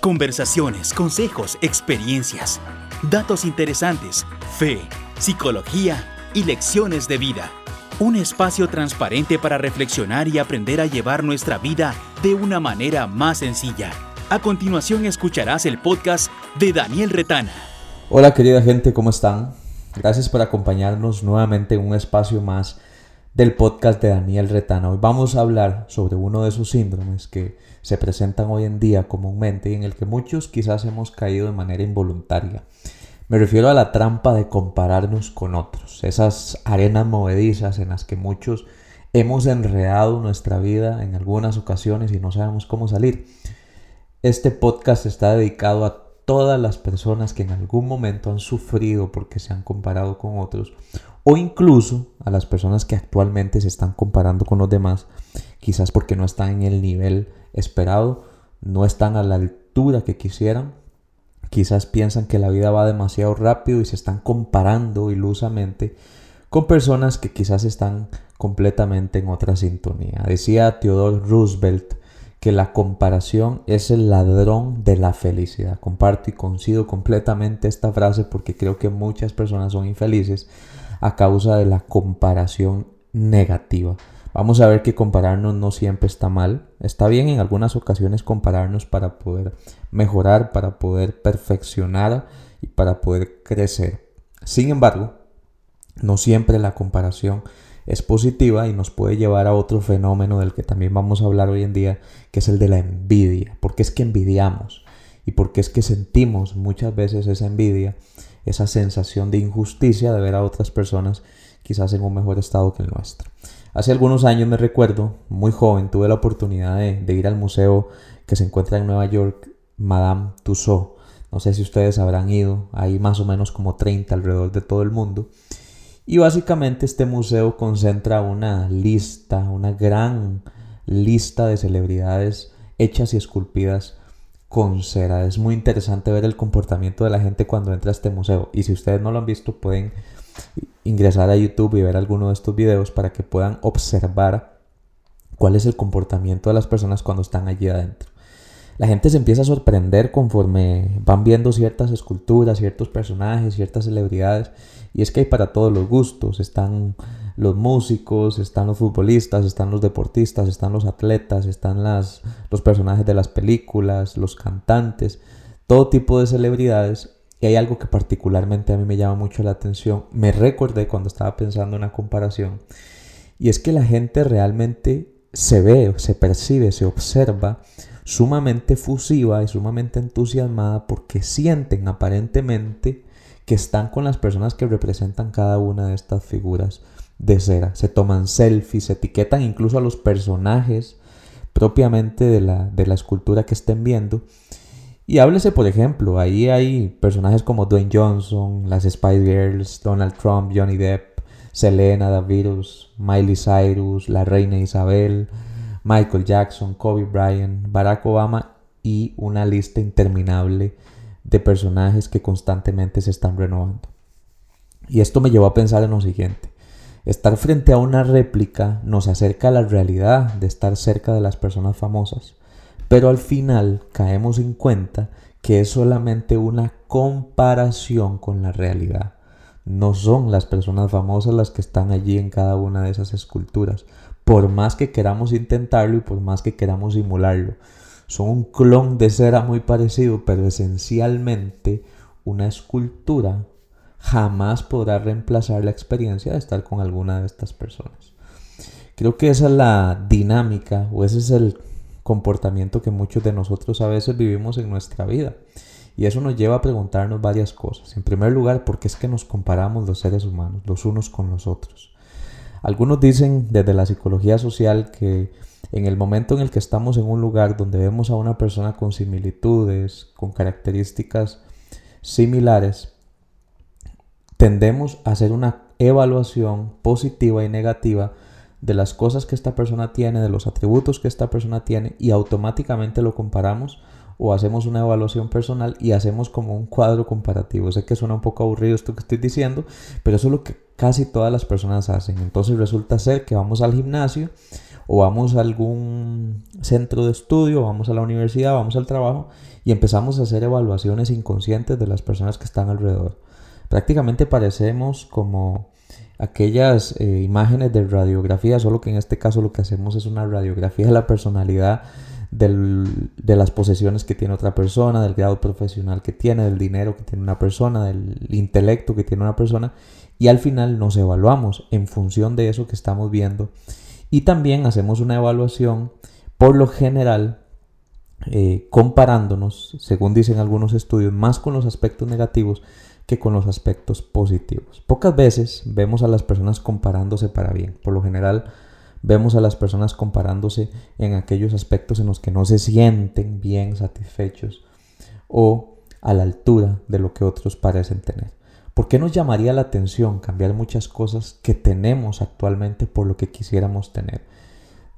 Conversaciones, consejos, experiencias, datos interesantes, fe, psicología y lecciones de vida. Un espacio transparente para reflexionar y aprender a llevar nuestra vida de una manera más sencilla. A continuación escucharás el podcast de Daniel Retana. Hola querida gente, ¿cómo están? Gracias por acompañarnos nuevamente en un espacio más del podcast de Daniel Retana. Hoy vamos a hablar sobre uno de esos síndromes que se presentan hoy en día comúnmente y en el que muchos quizás hemos caído de manera involuntaria. Me refiero a la trampa de compararnos con otros, esas arenas movedizas en las que muchos hemos enredado nuestra vida en algunas ocasiones y no sabemos cómo salir. Este podcast está dedicado a todas las personas que en algún momento han sufrido porque se han comparado con otros o incluso a las personas que actualmente se están comparando con los demás, quizás porque no están en el nivel esperado, no están a la altura que quisieran, quizás piensan que la vida va demasiado rápido y se están comparando ilusamente con personas que quizás están completamente en otra sintonía. Decía Theodore Roosevelt que la comparación es el ladrón de la felicidad. Comparto y coincido completamente esta frase porque creo que muchas personas son infelices a causa de la comparación negativa. Vamos a ver que compararnos no siempre está mal. Está bien en algunas ocasiones compararnos para poder mejorar, para poder perfeccionar y para poder crecer. Sin embargo, no siempre la comparación es positiva y nos puede llevar a otro fenómeno del que también vamos a hablar hoy en día, que es el de la envidia. Porque es que envidiamos y porque es que sentimos muchas veces esa envidia esa sensación de injusticia de ver a otras personas quizás en un mejor estado que el nuestro. Hace algunos años me recuerdo, muy joven, tuve la oportunidad de, ir al museo que se encuentra en Nueva York, Madame Tussauds. No sé si ustedes habrán ido, hay más o menos como 30 alrededor de todo el mundo. Y básicamente este museo concentra una lista, una gran lista de celebridades hechas y esculpidas con cera. Es muy interesante ver el comportamiento de la gente cuando entra a este museo. Y si ustedes no lo han visto, pueden ingresar a YouTube y ver alguno de estos videos para que puedan observar cuál es el comportamiento de las personas cuando están allí adentro. La gente se empieza a sorprender conforme van viendo ciertas esculturas, ciertos personajes, ciertas celebridades. Y es que hay para todos los gustos. Están los músicos, están los futbolistas, están los deportistas, están los atletas, están las, los personajes de las películas, los cantantes, todo tipo de celebridades. Y hay algo que particularmente a mí me llama mucho la atención. Me recordé cuando estaba pensando en una comparación. Y es que la gente realmente se ve, se percibe, se observa sumamente fusiva y sumamente entusiasmada porque sienten aparentemente que están con las personas que representan cada una de estas figuras de cera. Se toman selfies, se etiquetan incluso a los personajes propiamente de la, de la escultura que estén viendo. Y háblese, por ejemplo, ahí hay personajes como Dwayne Johnson, las Spice Girls, Donald Trump, Johnny Depp, Selena Davirus, Miley Cyrus, la reina Isabel, Michael Jackson, Kobe Bryant, Barack Obama y una lista interminable de personajes que constantemente se están renovando. Y esto me llevó a pensar en lo siguiente. Estar frente a una réplica nos acerca a la realidad de estar cerca de las personas famosas, pero al final caemos en cuenta que es solamente una comparación con la realidad. No son las personas famosas las que están allí en cada una de esas esculturas, por más que queramos intentarlo y por más que queramos simularlo. Son un clon de cera muy parecido, pero esencialmente una escultura jamás podrá reemplazar la experiencia de estar con alguna de estas personas. Creo que esa es la dinámica o ese es el comportamiento que muchos de nosotros a veces vivimos en nuestra vida. Y eso nos lleva a preguntarnos varias cosas. En primer lugar, ¿por qué es que nos comparamos los seres humanos, los unos con los otros? Algunos dicen desde la psicología social que en el momento en el que estamos en un lugar donde vemos a una persona con similitudes, con características similares, tendemos a hacer una evaluación positiva y negativa de las cosas que esta persona tiene, de los atributos que esta persona tiene y automáticamente lo comparamos o hacemos una evaluación personal y hacemos como un cuadro comparativo. Sé que suena un poco aburrido esto que estoy diciendo, pero eso es lo que casi todas las personas hacen. Entonces resulta ser que vamos al gimnasio o vamos a algún centro de estudio, vamos a la universidad, vamos al trabajo y empezamos a hacer evaluaciones inconscientes de las personas que están alrededor. Prácticamente parecemos como aquellas eh, imágenes de radiografía, solo que en este caso lo que hacemos es una radiografía de la personalidad, de las posesiones que tiene otra persona, del grado profesional que tiene, del dinero que tiene una persona, del intelecto que tiene una persona, y al final nos evaluamos en función de eso que estamos viendo. Y también hacemos una evaluación, por lo general, eh, comparándonos, según dicen algunos estudios, más con los aspectos negativos que con los aspectos positivos. Pocas veces vemos a las personas comparándose para bien. Por lo general vemos a las personas comparándose en aquellos aspectos en los que no se sienten bien satisfechos o a la altura de lo que otros parecen tener. ¿Por qué nos llamaría la atención cambiar muchas cosas que tenemos actualmente por lo que quisiéramos tener?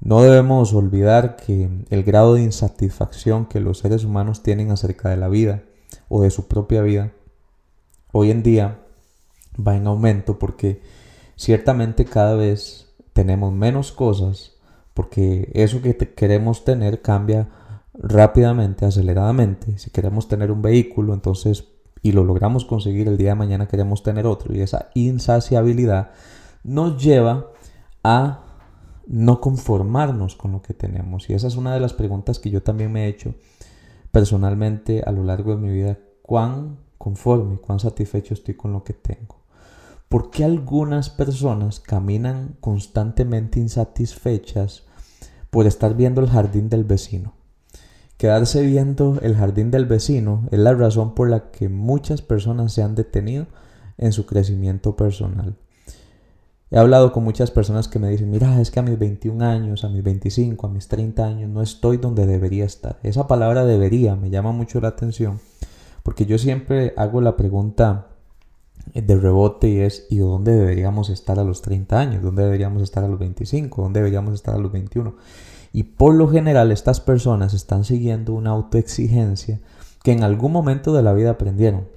No debemos olvidar que el grado de insatisfacción que los seres humanos tienen acerca de la vida o de su propia vida hoy en día va en aumento porque ciertamente cada vez tenemos menos cosas porque eso que queremos tener cambia rápidamente, aceleradamente. Si queremos tener un vehículo, entonces y lo logramos conseguir el día de mañana queremos tener otro. Y esa insaciabilidad nos lleva a no conformarnos con lo que tenemos. Y esa es una de las preguntas que yo también me he hecho personalmente a lo largo de mi vida. Cuán conforme, cuán satisfecho estoy con lo que tengo. ¿Por qué algunas personas caminan constantemente insatisfechas por estar viendo el jardín del vecino? Quedarse viendo el jardín del vecino es la razón por la que muchas personas se han detenido en su crecimiento personal. He hablado con muchas personas que me dicen, mira, es que a mis 21 años, a mis 25, a mis 30 años no estoy donde debería estar. Esa palabra debería me llama mucho la atención porque yo siempre hago la pregunta de rebote y es, ¿y dónde deberíamos estar a los 30 años? ¿Dónde deberíamos estar a los 25? ¿Dónde deberíamos estar a los 21? Y por lo general estas personas están siguiendo una autoexigencia que en algún momento de la vida aprendieron.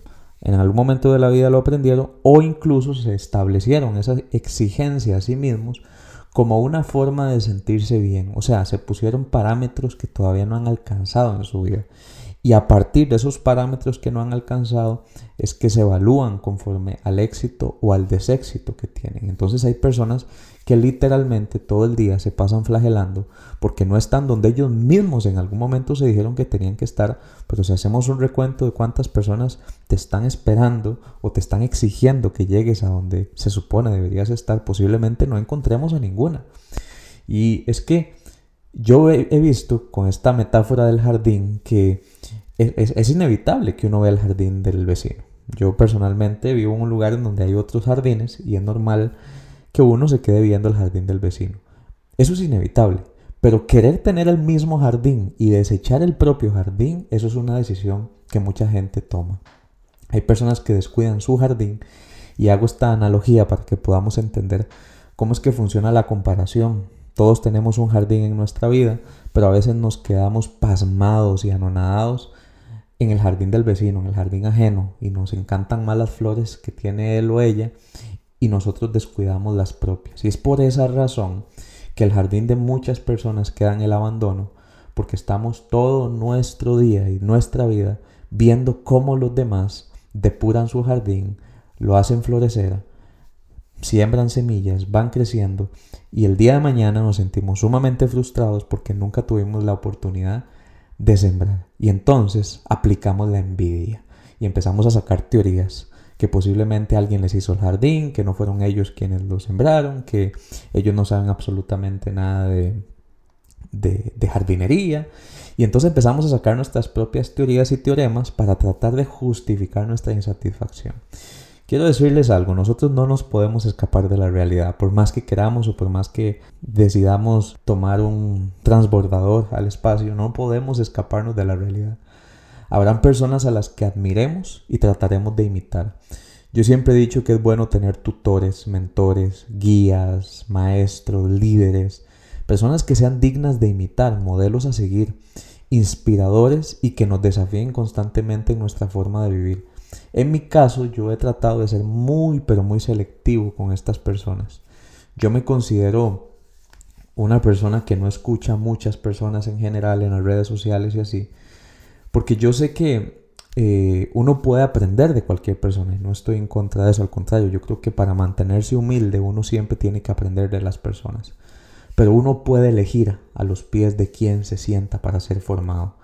En algún momento de la vida lo aprendieron o incluso se establecieron esa exigencia a sí mismos como una forma de sentirse bien. O sea, se pusieron parámetros que todavía no han alcanzado en su vida. Y a partir de esos parámetros que no han alcanzado es que se evalúan conforme al éxito o al deséxito que tienen. Entonces hay personas que literalmente todo el día se pasan flagelando porque no están donde ellos mismos en algún momento se dijeron que tenían que estar. Pero si hacemos un recuento de cuántas personas te están esperando o te están exigiendo que llegues a donde se supone deberías estar, posiblemente no encontremos a ninguna. Y es que yo he, visto con esta metáfora del jardín que es, inevitable que uno vea el jardín del vecino. Yo personalmente vivo en un lugar en donde hay otros jardines y es normal que uno se quede viendo el jardín del vecino. Eso es inevitable. Pero querer tener el mismo jardín y desechar el propio jardín, eso es una decisión que mucha gente toma. Hay personas que descuidan su jardín y hago esta analogía para que podamos entender cómo es que funciona la comparación. Todos tenemos un jardín en nuestra vida, pero a veces nos quedamos pasmados y anonadados en el jardín del vecino, en el jardín ajeno, y nos encantan más las flores que tiene él o ella, y nosotros descuidamos las propias. Y es por esa razón que el jardín de muchas personas queda en el abandono, porque estamos todo nuestro día y nuestra vida viendo cómo los demás depuran su jardín, lo hacen florecer, siembran semillas, van creciendo y el día de mañana nos sentimos sumamente frustrados porque nunca tuvimos la oportunidad de sembrar. Y entonces aplicamos la envidia y empezamos a sacar teorías que posiblemente alguien les hizo el jardín, que no fueron ellos quienes lo sembraron, que ellos no saben absolutamente nada de, de, de jardinería. Y entonces empezamos a sacar nuestras propias teorías y teoremas para tratar de justificar nuestra insatisfacción. Quiero decirles algo, nosotros no nos podemos escapar de la realidad, por más que queramos o por más que decidamos tomar un transbordador al espacio, no podemos escaparnos de la realidad. Habrán personas a las que admiremos y trataremos de imitar. Yo siempre he dicho que es bueno tener tutores, mentores, guías, maestros, líderes, personas que sean dignas de imitar, modelos a seguir, inspiradores y que nos desafíen constantemente en nuestra forma de vivir. En mi caso, yo he tratado de ser muy, pero muy selectivo con estas personas. Yo me considero una persona que no escucha a muchas personas en general en las redes sociales y así, porque yo sé que eh, uno puede aprender de cualquier persona y no estoy en contra de eso, al contrario, yo creo que para mantenerse humilde uno siempre tiene que aprender de las personas, pero uno puede elegir a los pies de quien se sienta para ser formado.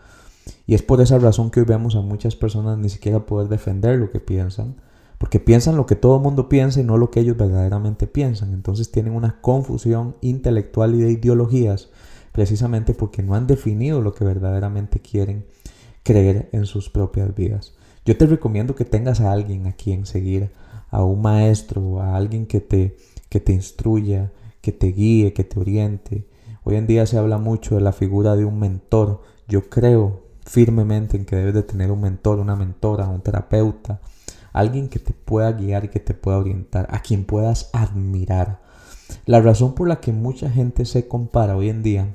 Y es por esa razón que hoy vemos a muchas personas ni siquiera poder defender lo que piensan, porque piensan lo que todo el mundo piensa y no lo que ellos verdaderamente piensan. Entonces tienen una confusión intelectual y de ideologías precisamente porque no han definido lo que verdaderamente quieren creer en sus propias vidas. Yo te recomiendo que tengas a alguien a quien seguir, a un maestro, a alguien que te, que te instruya, que te guíe, que te oriente. Hoy en día se habla mucho de la figura de un mentor. Yo creo firmemente en que debes de tener un mentor, una mentora, un terapeuta, alguien que te pueda guiar y que te pueda orientar, a quien puedas admirar. La razón por la que mucha gente se compara hoy en día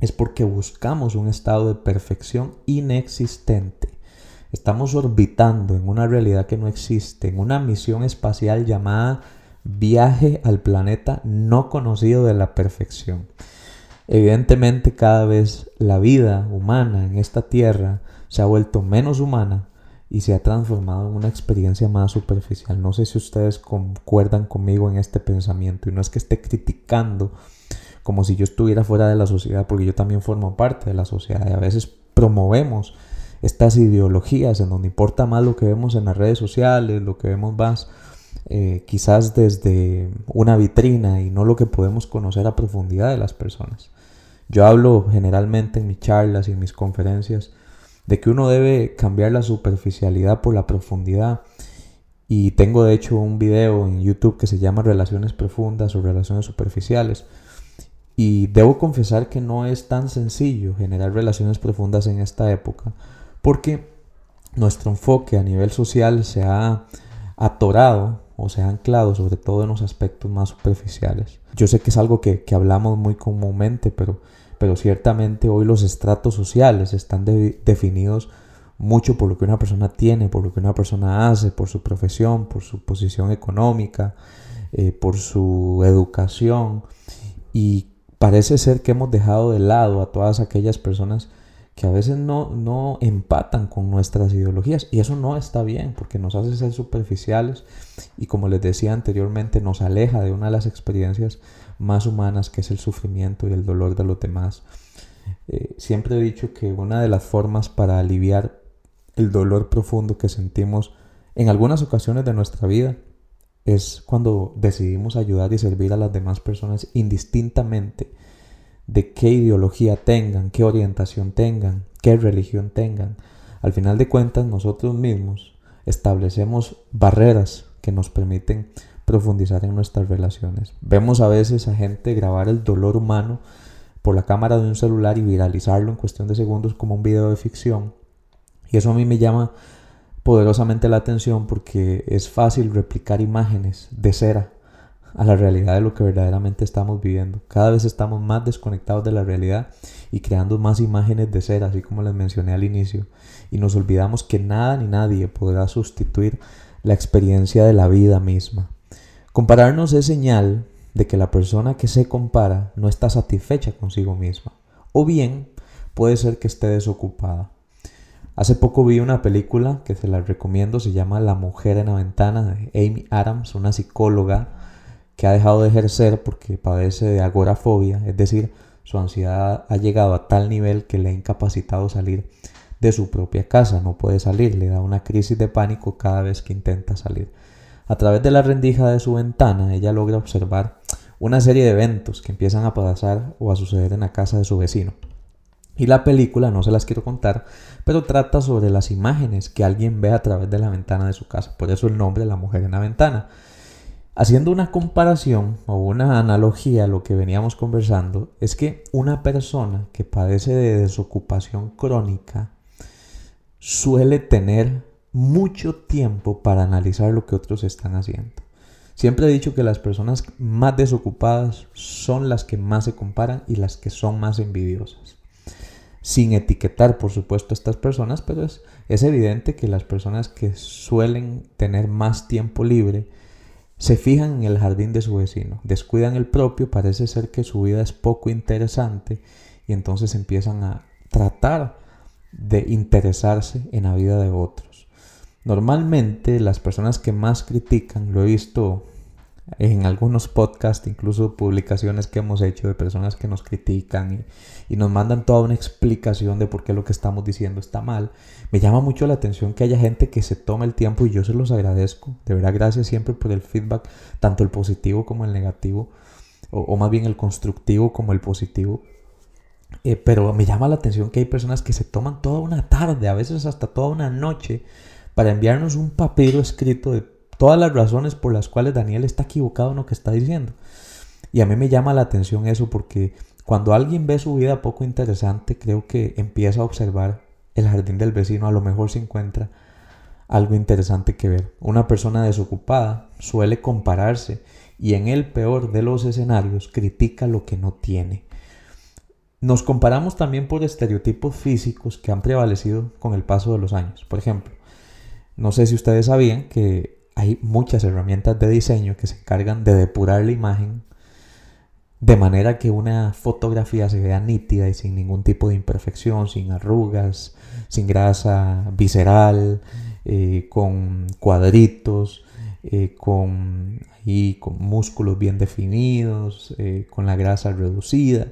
es porque buscamos un estado de perfección inexistente. Estamos orbitando en una realidad que no existe, en una misión espacial llamada viaje al planeta no conocido de la perfección. Evidentemente cada vez la vida humana en esta tierra se ha vuelto menos humana y se ha transformado en una experiencia más superficial. No sé si ustedes concuerdan conmigo en este pensamiento y no es que esté criticando como si yo estuviera fuera de la sociedad porque yo también formo parte de la sociedad y a veces promovemos estas ideologías en donde importa más lo que vemos en las redes sociales, lo que vemos más eh, quizás desde una vitrina y no lo que podemos conocer a profundidad de las personas. Yo hablo generalmente en mis charlas y en mis conferencias de que uno debe cambiar la superficialidad por la profundidad. Y tengo de hecho un video en YouTube que se llama Relaciones Profundas o Relaciones Superficiales. Y debo confesar que no es tan sencillo generar relaciones profundas en esta época, porque nuestro enfoque a nivel social se ha atorado o se ha anclado sobre todo en los aspectos más superficiales. Yo sé que es algo que, que hablamos muy comúnmente, pero pero ciertamente hoy los estratos sociales están definidos mucho por lo que una persona tiene, por lo que una persona hace, por su profesión, por su posición económica, eh, por su educación. Y parece ser que hemos dejado de lado a todas aquellas personas que a veces no, no empatan con nuestras ideologías. Y eso no está bien, porque nos hace ser superficiales y como les decía anteriormente, nos aleja de una de las experiencias más humanas que es el sufrimiento y el dolor de los demás. Eh, siempre he dicho que una de las formas para aliviar el dolor profundo que sentimos en algunas ocasiones de nuestra vida es cuando decidimos ayudar y servir a las demás personas indistintamente de qué ideología tengan, qué orientación tengan, qué religión tengan. Al final de cuentas nosotros mismos establecemos barreras que nos permiten profundizar en nuestras relaciones. Vemos a veces a gente grabar el dolor humano por la cámara de un celular y viralizarlo en cuestión de segundos como un video de ficción. Y eso a mí me llama poderosamente la atención porque es fácil replicar imágenes de cera a la realidad de lo que verdaderamente estamos viviendo. Cada vez estamos más desconectados de la realidad y creando más imágenes de cera, así como les mencioné al inicio. Y nos olvidamos que nada ni nadie podrá sustituir la experiencia de la vida misma. Compararnos es señal de que la persona que se compara no está satisfecha consigo misma. O bien puede ser que esté desocupada. Hace poco vi una película que se la recomiendo, se llama La mujer en la ventana de Amy Adams, una psicóloga que ha dejado de ejercer porque padece de agorafobia, es decir, su ansiedad ha llegado a tal nivel que le ha incapacitado salir de su propia casa, no puede salir, le da una crisis de pánico cada vez que intenta salir. A través de la rendija de su ventana, ella logra observar una serie de eventos que empiezan a pasar o a suceder en la casa de su vecino. Y la película, no se las quiero contar, pero trata sobre las imágenes que alguien ve a través de la ventana de su casa. Por eso el nombre La mujer en la ventana. Haciendo una comparación o una analogía a lo que veníamos conversando, es que una persona que padece de desocupación crónica suele tener mucho tiempo para analizar lo que otros están haciendo. Siempre he dicho que las personas más desocupadas son las que más se comparan y las que son más envidiosas. Sin etiquetar, por supuesto, a estas personas, pero es, es evidente que las personas que suelen tener más tiempo libre se fijan en el jardín de su vecino, descuidan el propio, parece ser que su vida es poco interesante y entonces empiezan a tratar de interesarse en la vida de otros. Normalmente las personas que más critican, lo he visto en algunos podcasts, incluso publicaciones que hemos hecho de personas que nos critican y, nos mandan toda una explicación de por qué lo que estamos diciendo está mal. Me llama mucho la atención que haya gente que se tome el tiempo y yo se los agradezco. De verdad, gracias siempre por el feedback, tanto el positivo como el negativo, o, más bien el constructivo como el positivo. Eh, pero me llama la atención que hay personas que se toman toda una tarde, a veces hasta toda una noche, para enviarnos un papiro escrito de todas las razones por las cuales Daniel está equivocado en lo que está diciendo. Y a mí me llama la atención eso porque cuando alguien ve su vida poco interesante, creo que empieza a observar el jardín del vecino, a lo mejor se encuentra algo interesante que ver. Una persona desocupada suele compararse y en el peor de los escenarios critica lo que no tiene. Nos comparamos también por estereotipos físicos que han prevalecido con el paso de los años. Por ejemplo, no sé si ustedes sabían que hay muchas herramientas de diseño que se encargan de depurar la imagen de manera que una fotografía se vea nítida y sin ningún tipo de imperfección, sin arrugas, sin grasa visceral, eh, con cuadritos, eh, con, con músculos bien definidos, eh, con la grasa reducida.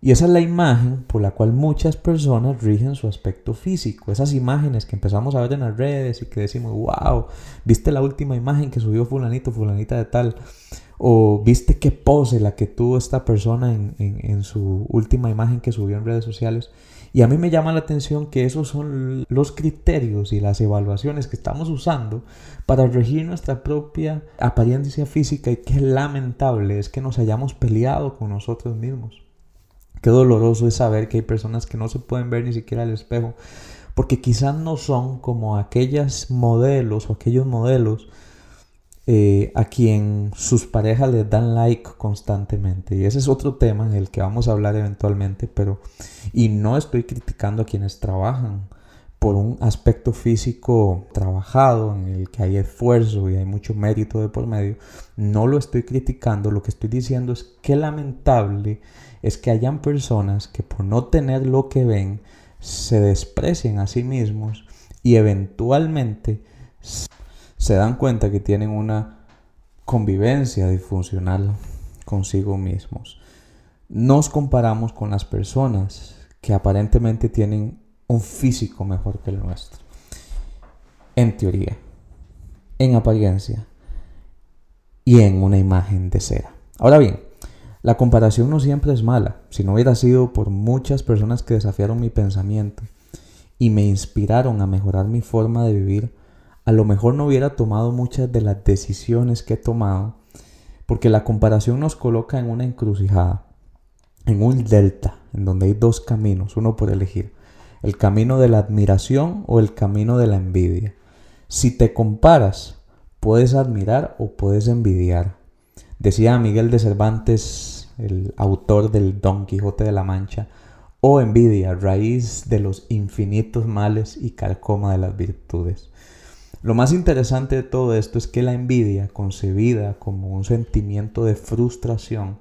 Y esa es la imagen por la cual muchas personas rigen su aspecto físico. Esas imágenes que empezamos a ver en las redes y que decimos, wow, viste la última imagen que subió fulanito, fulanita de tal. O viste qué pose la que tuvo esta persona en, en su última imagen que subió en redes sociales. Y a mí me llama la atención que esos son los criterios y las evaluaciones que estamos usando para regir nuestra propia apariencia física y qué lamentable es que nos hayamos peleado con nosotros mismos. Qué doloroso es saber que hay personas que no se pueden ver ni siquiera al espejo, porque quizás no son como aquellos modelos o aquellos modelos eh, a quien sus parejas les dan like constantemente. Y ese es otro tema en el que vamos a hablar eventualmente, pero y no estoy criticando a quienes trabajan por un aspecto físico trabajado en el que hay esfuerzo y hay mucho mérito de por medio, no lo estoy criticando, lo que estoy diciendo es que lamentable es que hayan personas que por no tener lo que ven se desprecien a sí mismos y eventualmente se dan cuenta que tienen una convivencia disfuncional consigo mismos. Nos comparamos con las personas que aparentemente tienen un físico mejor que el nuestro. En teoría, en apariencia y en una imagen de cera. Ahora bien, la comparación no siempre es mala. Si no hubiera sido por muchas personas que desafiaron mi pensamiento y me inspiraron a mejorar mi forma de vivir, a lo mejor no hubiera tomado muchas de las decisiones que he tomado, porque la comparación nos coloca en una encrucijada, en un delta, en donde hay dos caminos, uno por elegir, el camino de la admiración o el camino de la envidia. Si te comparas, puedes admirar o puedes envidiar. Decía Miguel de Cervantes, el autor del Don Quijote de la Mancha, oh envidia, raíz de los infinitos males y carcoma de las virtudes. Lo más interesante de todo esto es que la envidia, concebida como un sentimiento de frustración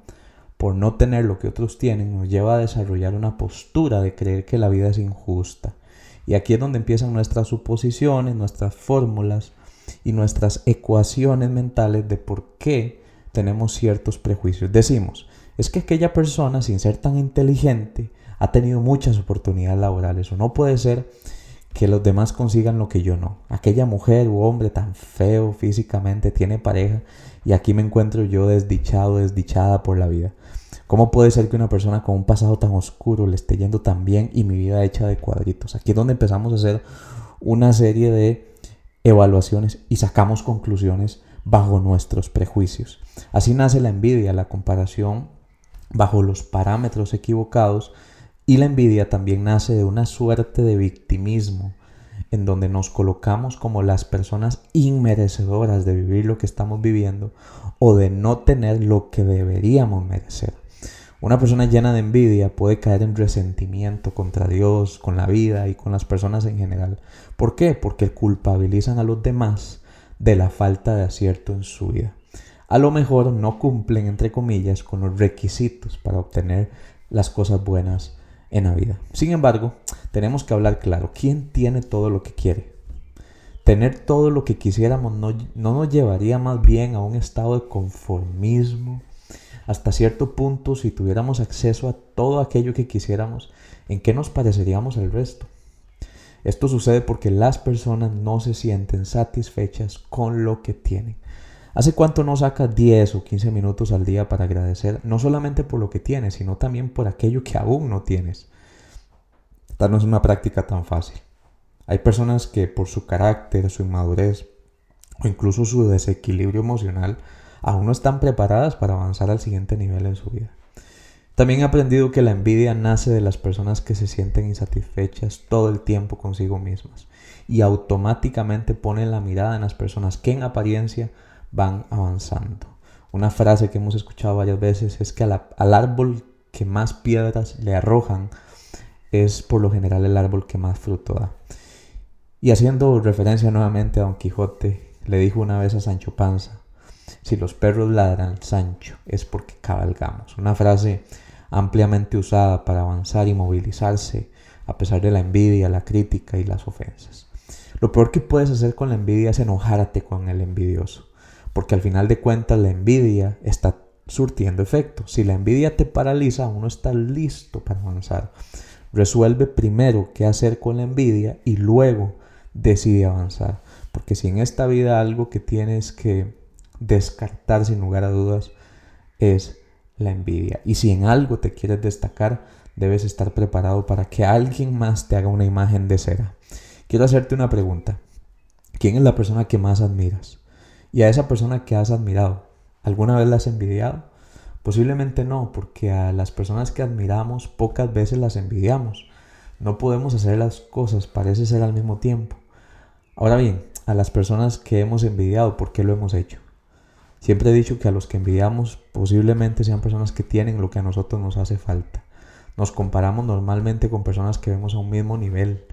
por no tener lo que otros tienen, nos lleva a desarrollar una postura de creer que la vida es injusta. Y aquí es donde empiezan nuestras suposiciones, nuestras fórmulas y nuestras ecuaciones mentales de por qué tenemos ciertos prejuicios. Decimos, es que aquella persona, sin ser tan inteligente, ha tenido muchas oportunidades laborales o no puede ser que los demás consigan lo que yo no. Aquella mujer u hombre tan feo físicamente tiene pareja y aquí me encuentro yo desdichado, desdichada por la vida. ¿Cómo puede ser que una persona con un pasado tan oscuro le esté yendo tan bien y mi vida hecha de cuadritos? Aquí es donde empezamos a hacer una serie de evaluaciones y sacamos conclusiones bajo nuestros prejuicios. Así nace la envidia, la comparación bajo los parámetros equivocados y la envidia también nace de una suerte de victimismo en donde nos colocamos como las personas inmerecedoras de vivir lo que estamos viviendo o de no tener lo que deberíamos merecer. Una persona llena de envidia puede caer en resentimiento contra Dios, con la vida y con las personas en general. ¿Por qué? Porque culpabilizan a los demás de la falta de acierto en su vida. a lo mejor no cumplen, entre comillas, con los requisitos para obtener las cosas buenas en la vida. Sin embargo, tenemos que hablar claro, ¿quién tiene todo lo que quiere? Tener todo lo que quisiéramos no, no nos llevaría más bien a un estado de conformismo. Hasta cierto punto, si tuviéramos acceso a todo aquello que quisiéramos, ¿en qué nos pareceríamos al resto? Esto sucede porque las personas no se sienten satisfechas con lo que tienen. ¿Hace cuánto no sacas 10 o 15 minutos al día para agradecer no solamente por lo que tienes, sino también por aquello que aún no tienes? Esta no es una práctica tan fácil. Hay personas que por su carácter, su inmadurez o incluso su desequilibrio emocional aún no están preparadas para avanzar al siguiente nivel en su vida. También he aprendido que la envidia nace de las personas que se sienten insatisfechas todo el tiempo consigo mismas y automáticamente ponen la mirada en las personas que en apariencia van avanzando. Una frase que hemos escuchado varias veces es que al árbol que más piedras le arrojan es por lo general el árbol que más fruto da. Y haciendo referencia nuevamente a Don Quijote, le dijo una vez a Sancho Panza, si los perros ladran, Sancho, es porque cabalgamos. Una frase ampliamente usada para avanzar y movilizarse a pesar de la envidia, la crítica y las ofensas. Lo peor que puedes hacer con la envidia es enojarte con el envidioso porque al final de cuentas la envidia está surtiendo efecto. Si la envidia te paraliza, uno está listo para avanzar. Resuelve primero qué hacer con la envidia y luego decide avanzar. Porque si en esta vida algo que tienes que descartar sin lugar a dudas es la envidia. Y si en algo te quieres destacar, debes estar preparado para que alguien más te haga una imagen de cera. Quiero hacerte una pregunta. ¿Quién es la persona que más admiras? y a esa persona que has admirado. ¿Alguna vez la has envidiado? Posiblemente no, porque a las personas que admiramos pocas veces las envidiamos. No podemos hacer las cosas, parece ser al mismo tiempo. Ahora bien, a las personas que hemos envidiado, ¿por qué lo hemos hecho? Siempre he dicho que a los que envidiamos posiblemente sean personas que tienen lo que a nosotros nos hace falta. Nos comparamos normalmente con personas que vemos a un mismo nivel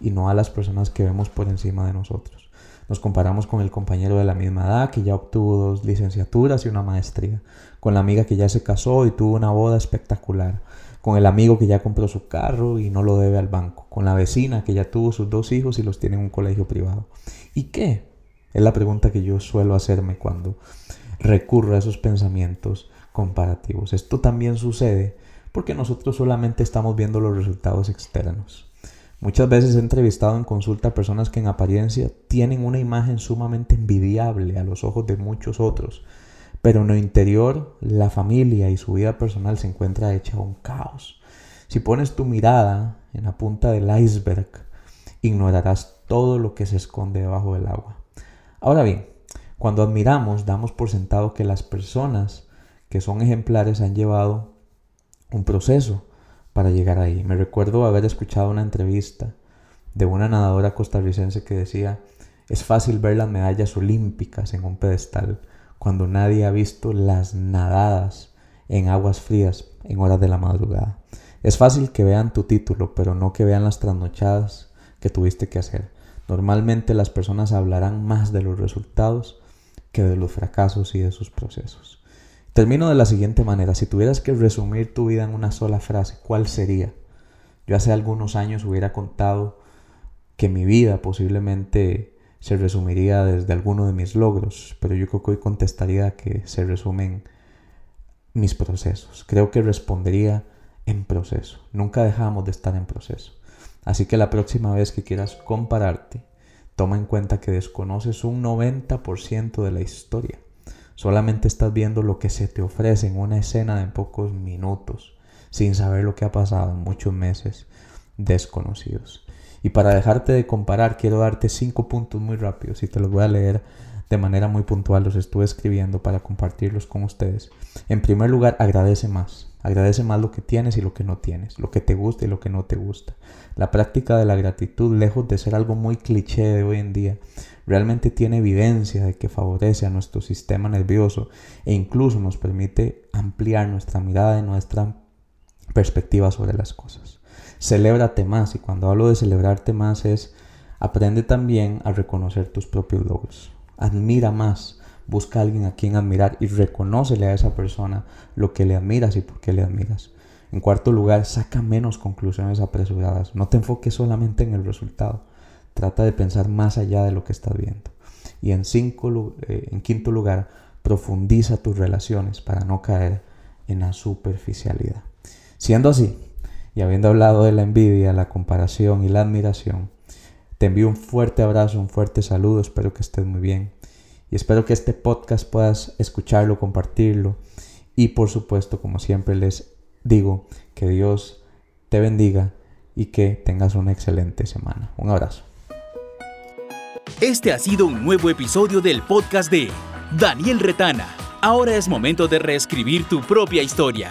y no a las personas que vemos por encima de nosotros. Nos comparamos con el compañero de la misma edad que ya obtuvo dos licenciaturas y una maestría, con la amiga que ya se casó y tuvo una boda espectacular, con el amigo que ya compró su carro y no lo debe al banco, con la vecina que ya tuvo sus dos hijos y los tiene en un colegio privado. ¿Y qué? Es la pregunta que yo suelo hacerme cuando recurro a esos pensamientos comparativos. Esto también sucede porque nosotros solamente estamos viendo los resultados externos. Muchas veces he entrevistado en consulta a personas que en apariencia tienen una imagen sumamente envidiable a los ojos de muchos otros, pero en lo interior la familia y su vida personal se encuentra hecha un caos. Si pones tu mirada en la punta del iceberg, ignorarás todo lo que se esconde debajo del agua. Ahora bien, cuando admiramos, damos por sentado que las personas que son ejemplares han llevado un proceso para llegar ahí. Me recuerdo haber escuchado una entrevista de una nadadora costarricense que decía, es fácil ver las medallas olímpicas en un pedestal cuando nadie ha visto las nadadas en aguas frías en horas de la madrugada. Es fácil que vean tu título, pero no que vean las trasnochadas que tuviste que hacer. Normalmente las personas hablarán más de los resultados que de los fracasos y de sus procesos. Termino de la siguiente manera. Si tuvieras que resumir tu vida en una sola frase, ¿cuál sería? Yo hace algunos años hubiera contado que mi vida posiblemente se resumiría desde alguno de mis logros, pero yo creo que hoy contestaría que se resumen mis procesos. Creo que respondería en proceso. Nunca dejamos de estar en proceso. Así que la próxima vez que quieras compararte, toma en cuenta que desconoces un 90% de la historia Solamente estás viendo lo que se te ofrece en una escena de pocos minutos, sin saber lo que ha pasado en muchos meses desconocidos. Y para dejarte de comparar, quiero darte cinco puntos muy rápidos y te los voy a leer de manera muy puntual. Los estuve escribiendo para compartirlos con ustedes. En primer lugar, agradece más. Agradece más lo que tienes y lo que no tienes, lo que te gusta y lo que no te gusta. La práctica de la gratitud, lejos de ser algo muy cliché de hoy en día, realmente tiene evidencia de que favorece a nuestro sistema nervioso e incluso nos permite ampliar nuestra mirada y nuestra perspectiva sobre las cosas. Celébrate más y cuando hablo de celebrarte más es aprende también a reconocer tus propios logros. Admira más, busca a alguien a quien admirar y reconócele a esa persona lo que le admiras y por qué le admiras. En cuarto lugar, saca menos conclusiones apresuradas. No te enfoques solamente en el resultado. Trata de pensar más allá de lo que estás viendo. Y en, cinco, eh, en quinto lugar, profundiza tus relaciones para no caer en la superficialidad. Siendo así, y habiendo hablado de la envidia, la comparación y la admiración, te envío un fuerte abrazo, un fuerte saludo, espero que estés muy bien y espero que este podcast puedas escucharlo, compartirlo y por supuesto, como siempre les digo, que Dios te bendiga y que tengas una excelente semana. Un abrazo. Este ha sido un nuevo episodio del podcast de Daniel Retana. Ahora es momento de reescribir tu propia historia.